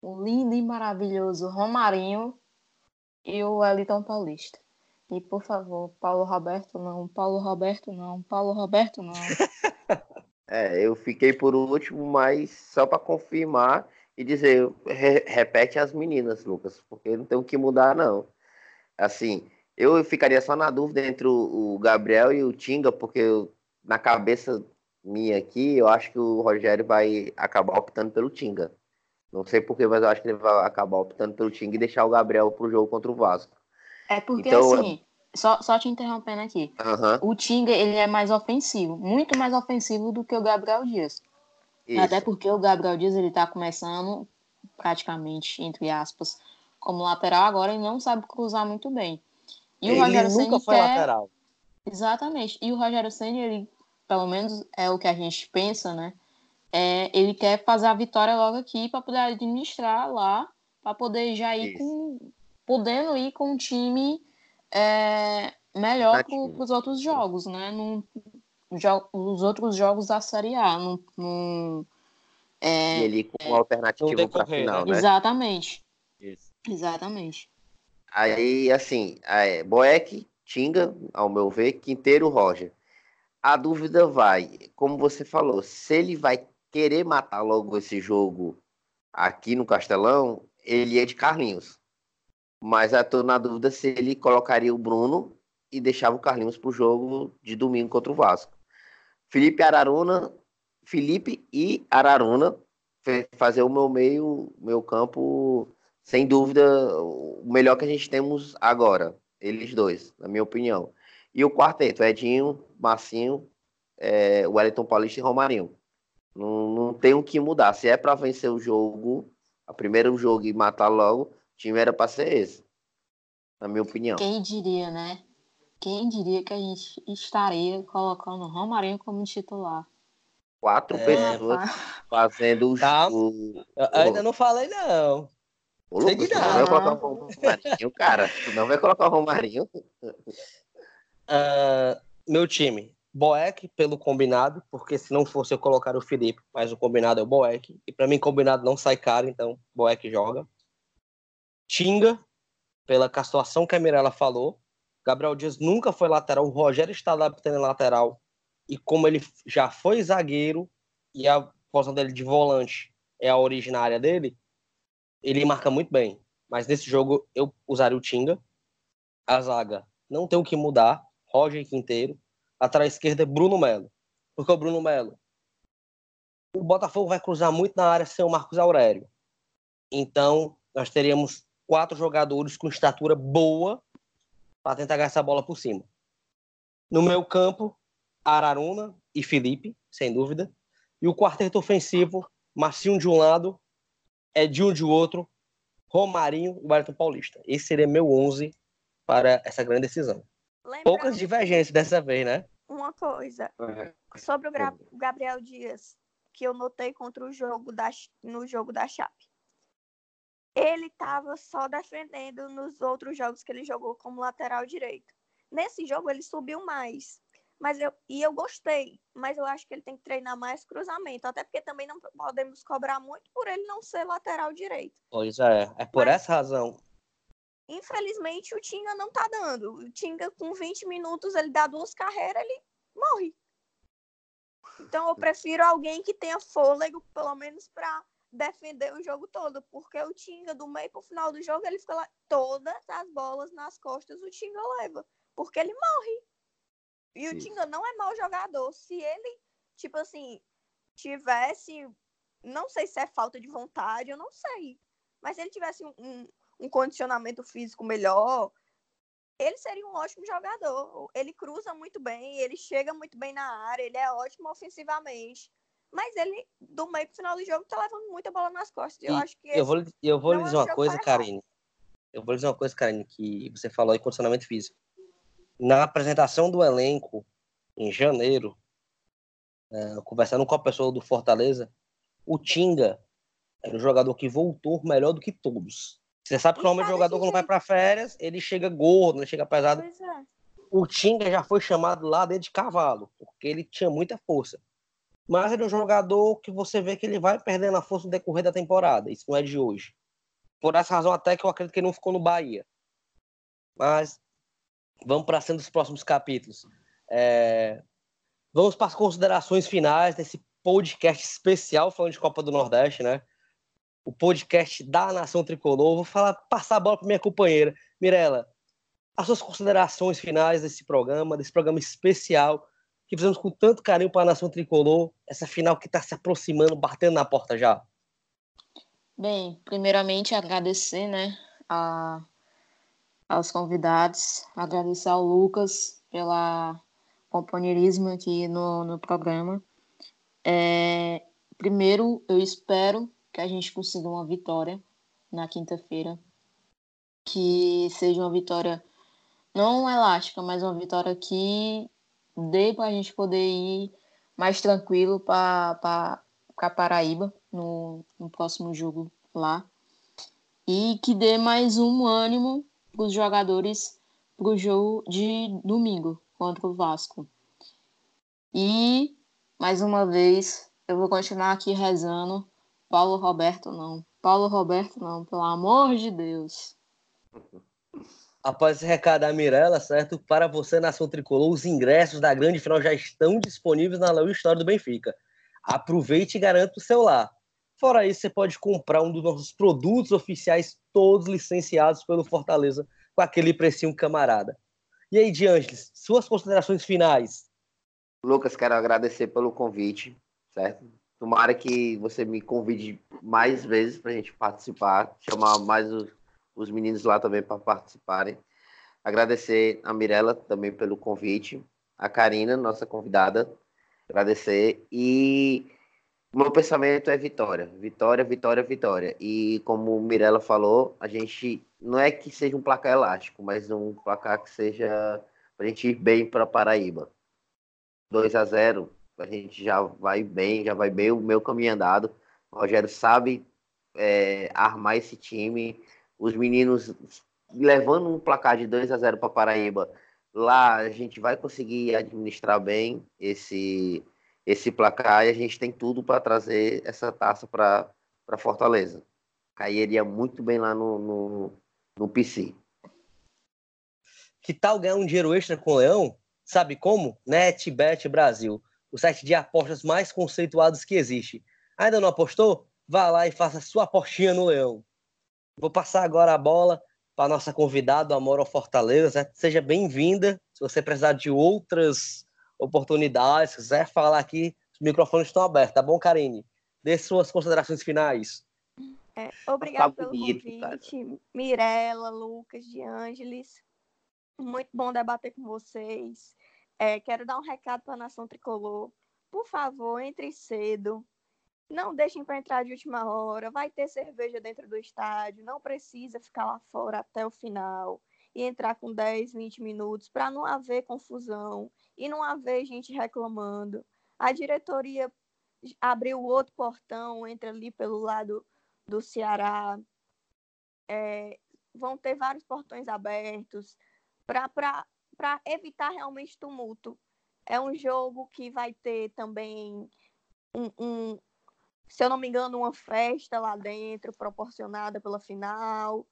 o lindo e maravilhoso Romarinho e o Eliton Paulista. E por favor, Paulo Roberto não, Paulo Roberto não, Paulo Roberto não. É, eu fiquei por último, mas só para confirmar e dizer, re repete as meninas, Lucas, porque não tem o que mudar, não. Assim, eu ficaria só na dúvida entre o, o Gabriel e o Tinga, porque eu, na cabeça minha aqui, eu acho que o Rogério vai acabar optando pelo Tinga. Não sei porquê, mas eu acho que ele vai acabar optando pelo Tinga e deixar o Gabriel pro jogo contra o Vasco. É porque, então, assim, só, só te interrompendo aqui. O Tinga, ele é mais ofensivo, muito mais ofensivo do que o Gabriel Dias. Isso. Até porque o Gabriel Dias, ele tá começando praticamente, entre aspas, como lateral agora e não sabe cruzar muito bem. E ele o Rogério nunca foi quer... lateral. Exatamente. E o Rogério Senna, ele, pelo menos é o que a gente pensa, né? É, ele quer fazer a vitória logo aqui para poder administrar lá, para poder já ir Isso. com. podendo ir com um time é, melhor para os outros jogos, né? No, os outros jogos da Série A. No, no é, e ele com uma alternativa para final, né? Exatamente. Isso. Exatamente. Aí, assim, é, Boeck, Tinga, ao meu ver, Quinteiro, Roger. a dúvida vai, como você falou, se ele vai querer matar logo esse jogo aqui no Castelão, ele é de Carlinhos. Mas eu tô na dúvida se ele colocaria o Bruno e deixava o Carlinhos pro jogo de domingo contra o Vasco. Felipe Araruna, Felipe e Araruna fazer o meu meio, meu campo, sem dúvida, o melhor que a gente temos agora. Eles dois, na minha opinião. E o quarteto, Edinho, Marcinho, é, Wellington Paulista e Romarinho. Não, não tem o que mudar. Se é para vencer o jogo, o primeiro jogo e matar logo, o time era para ser esse. Na minha opinião. Quem diria, né? Quem diria que a gente estaria colocando o Romarinho como titular? Quatro é, pessoas fazendo o jogo. Ainda não falei, não. Ô, Lucas, não vai colocar o Romarinho, cara. Tu não vai colocar o Romarinho. Uh, meu time, Boeck pelo combinado, porque se não fosse eu colocar o Felipe, mas o combinado é o Boeck. E para mim, combinado não sai caro, então Boeck joga. Tinga, pela situação que a Mirella falou. Gabriel Dias nunca foi lateral, o Rogério está adaptando em lateral. E como ele já foi zagueiro e a posição dele de volante é a originária dele, ele marca muito bem. Mas nesse jogo eu usaria o Tinga. A zaga não tem o que mudar. Roger Quinteiro. Atrás esquerda é Bruno Melo. Porque o Bruno Melo. O Botafogo vai cruzar muito na área sem o Marcos Aurélio. Então, nós teríamos quatro jogadores com estatura boa para tentar ganhar essa bola por cima. No meu campo, Araruna e Felipe, sem dúvida. E o quarteto ofensivo, Marcinho de um lado, Edinho de outro, Romarinho e Wellington Paulista. Esse seria meu 11 para essa grande decisão. Lembrando Poucas divergências dessa vez, né? Uma coisa. Sobre o Gabriel Dias, que eu notei contra o jogo da, no jogo da Chape. Ele estava só defendendo nos outros jogos que ele jogou como lateral direito. Nesse jogo ele subiu mais. Mas eu, e eu gostei, mas eu acho que ele tem que treinar mais cruzamento, até porque também não podemos cobrar muito por ele não ser lateral direito. Pois é, é por mas, essa razão. Infelizmente o Tinga não tá dando. O Tinga com 20 minutos ele dá duas carreiras, ele morre. Então eu prefiro alguém que tenha fôlego, pelo menos para defender o jogo todo, porque o Tinga do meio pro final do jogo ele fica lá todas as bolas nas costas o Tinga leva, porque ele morre. E o Tinga não é mau jogador. Se ele, tipo assim, tivesse. Não sei se é falta de vontade, eu não sei. Mas se ele tivesse um, um, um condicionamento físico melhor, ele seria um ótimo jogador. Ele cruza muito bem, ele chega muito bem na área, ele é ótimo ofensivamente. Mas ele, do meio pro final do jogo, tá levando muita bola nas costas. Eu acho que. Eu vou, eu vou lhe dizer uma coisa, Karine. Eu vou lhe dizer uma coisa, Karine, que você falou em condicionamento físico na apresentação do elenco, em janeiro, é, conversando com a pessoa do Fortaleza, o Tinga era o jogador que voltou melhor do que todos. Você sabe que normalmente o jogador, quando vai para férias, ele chega gordo, ele chega pesado. É. O Tinga já foi chamado lá dentro de cavalo, porque ele tinha muita força. Mas ele é um jogador que você vê que ele vai perdendo a força no decorrer da temporada. Isso não é de hoje. Por essa razão, até que eu acredito que ele não ficou no Bahia. Mas Vamos para cima dos próximos capítulos. É... Vamos para as considerações finais desse podcast especial falando de Copa do Nordeste, né? O podcast da Nação Tricolor. Vou falar, passar a bola para minha companheira. Mirela, as suas considerações finais desse programa, desse programa especial que fizemos com tanto carinho para a Nação Tricolor, essa final que está se aproximando, batendo na porta já. Bem, primeiramente agradecer, né, a aos convidados, agradecer ao Lucas pela companheirismo aqui no, no programa. É, primeiro, eu espero que a gente consiga uma vitória na quinta-feira, que seja uma vitória não elástica, mas uma vitória que dê para a gente poder ir mais tranquilo para Paraíba no, no próximo jogo lá e que dê mais um ânimo os jogadores para o jogo de domingo contra o Vasco. E, mais uma vez, eu vou continuar aqui rezando. Paulo Roberto não. Paulo Roberto não, pelo amor de Deus. Após esse recado da Mirella, certo? Para você, Nação Tricolor, os ingressos da grande final já estão disponíveis na Léo História do Benfica. Aproveite e garanta o seu lá. Fora isso, você pode comprar um dos nossos produtos oficiais, todos licenciados pelo Fortaleza, com aquele precinho camarada. E aí, Diângeles, suas considerações finais? Lucas, quero agradecer pelo convite, certo? Tomara que você me convide mais vezes para a gente participar, chamar mais os, os meninos lá também para participarem. Agradecer a Mirella também pelo convite, a Karina, nossa convidada, agradecer. E meu pensamento é vitória, vitória, vitória, vitória. E como Mirella falou, a gente não é que seja um placar elástico, mas um placar que seja para a gente ir bem para Paraíba. 2 a 0 a gente já vai bem, já vai bem o meu caminho andado. O Rogério sabe é, armar esse time. Os meninos levando um placar de 2 a 0 para Paraíba, lá a gente vai conseguir administrar bem esse esse placar e a gente tem tudo para trazer essa taça para Fortaleza. Cairia muito bem lá no, no, no PC. Que tal ganhar um dinheiro extra com o Leão? Sabe como? NetBet Brasil o site de apostas mais conceituados que existe. Ainda não apostou? Vá lá e faça sua apostinha no Leão. Vou passar agora a bola para nossa convidada, Amor ao Fortaleza. Seja bem-vinda. Se você precisar de outras oportunidades, quiser falar aqui, os microfones estão abertos, tá bom, Karine? Dê suas considerações finais. É, obrigado tá pelo convite, cara. Mirella, Lucas, de Ângeles. Muito bom debater com vocês. É, quero dar um recado para a nação tricolor. Por favor, entre cedo. Não deixem para entrar de última hora. Vai ter cerveja dentro do estádio. Não precisa ficar lá fora até o final e entrar com 10, 20 minutos para não haver confusão e não haver gente reclamando. A diretoria abriu outro portão, entra ali pelo lado do Ceará. É, vão ter vários portões abertos para evitar realmente tumulto. É um jogo que vai ter também um, um, se eu não me engano, uma festa lá dentro, proporcionada pela final,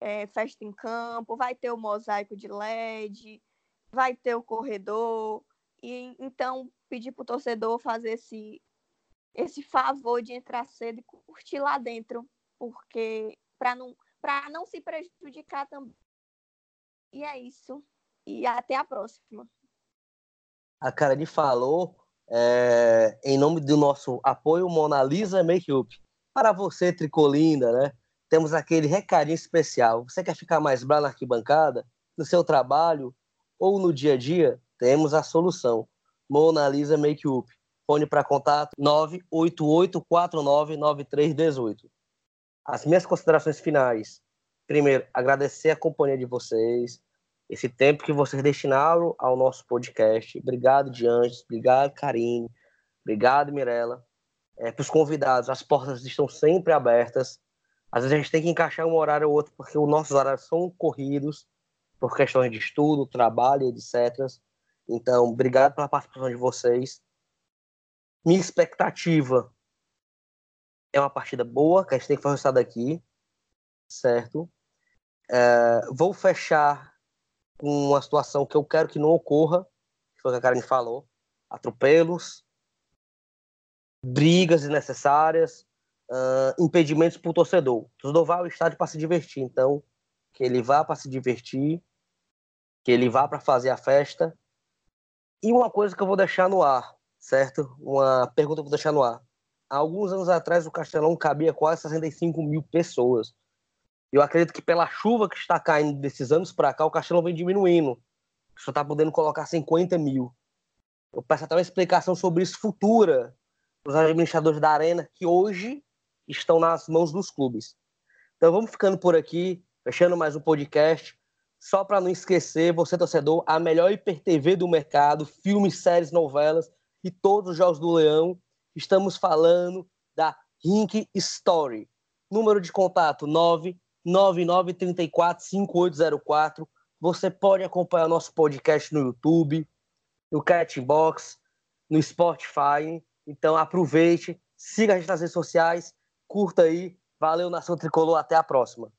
é, festa em campo, vai ter o mosaico de LED, vai ter o corredor, e então pedir para o torcedor fazer esse, esse favor de entrar cedo e curtir lá dentro, porque para não, não se prejudicar também. E é isso e até a próxima. A Karine falou é, em nome do nosso apoio Mona Lisa Makeup. Para você, Tricolinda, né? Temos aquele recadinho especial. Você quer ficar mais bravo na arquibancada, no seu trabalho ou no dia a dia? Temos a solução. Mona Lisa Makeup. Fone para contato 988499318. As minhas considerações finais. Primeiro, agradecer a companhia de vocês, esse tempo que vocês destinaram ao nosso podcast. Obrigado, Diantes. Obrigado, Karine. Obrigado, Mirella. É, Para os convidados, as portas estão sempre abertas. Às vezes a gente tem que encaixar um horário ou outro, porque os nossos horários são corridos, por questões de estudo, trabalho, etc. Então, obrigado pela participação de vocês. Minha expectativa é uma partida boa, que a gente tem que fazer o daqui, certo? É, vou fechar com uma situação que eu quero que não ocorra, que foi o que a Karen falou, atropelos, brigas desnecessárias, uh, impedimentos para o torcedor. O torcedor vai ao estádio para se divertir, então que ele vá para se divertir, que ele vá para fazer a festa. E uma coisa que eu vou deixar no ar, certo? Uma pergunta que eu vou deixar no ar. Há alguns anos atrás, o Castelão cabia quase 65 mil pessoas. Eu acredito que pela chuva que está caindo desses anos para cá, o Castelão vem diminuindo. Só está podendo colocar 50 mil. Eu peço até uma explicação sobre isso futura dos administradores da Arena, que hoje estão nas mãos dos clubes. Então vamos ficando por aqui, fechando mais um podcast. Só para não esquecer, você torcedor, a melhor IPTV do mercado, filmes, séries, novelas e todos os jogos do Leão. Estamos falando da Rink Story. Número de contato 9 99345804. Você pode acompanhar nosso podcast no YouTube, no Catbox, no Spotify. Então aproveite, siga a gente nas redes sociais, curta aí. Valeu, Nação Tricolor. Até a próxima.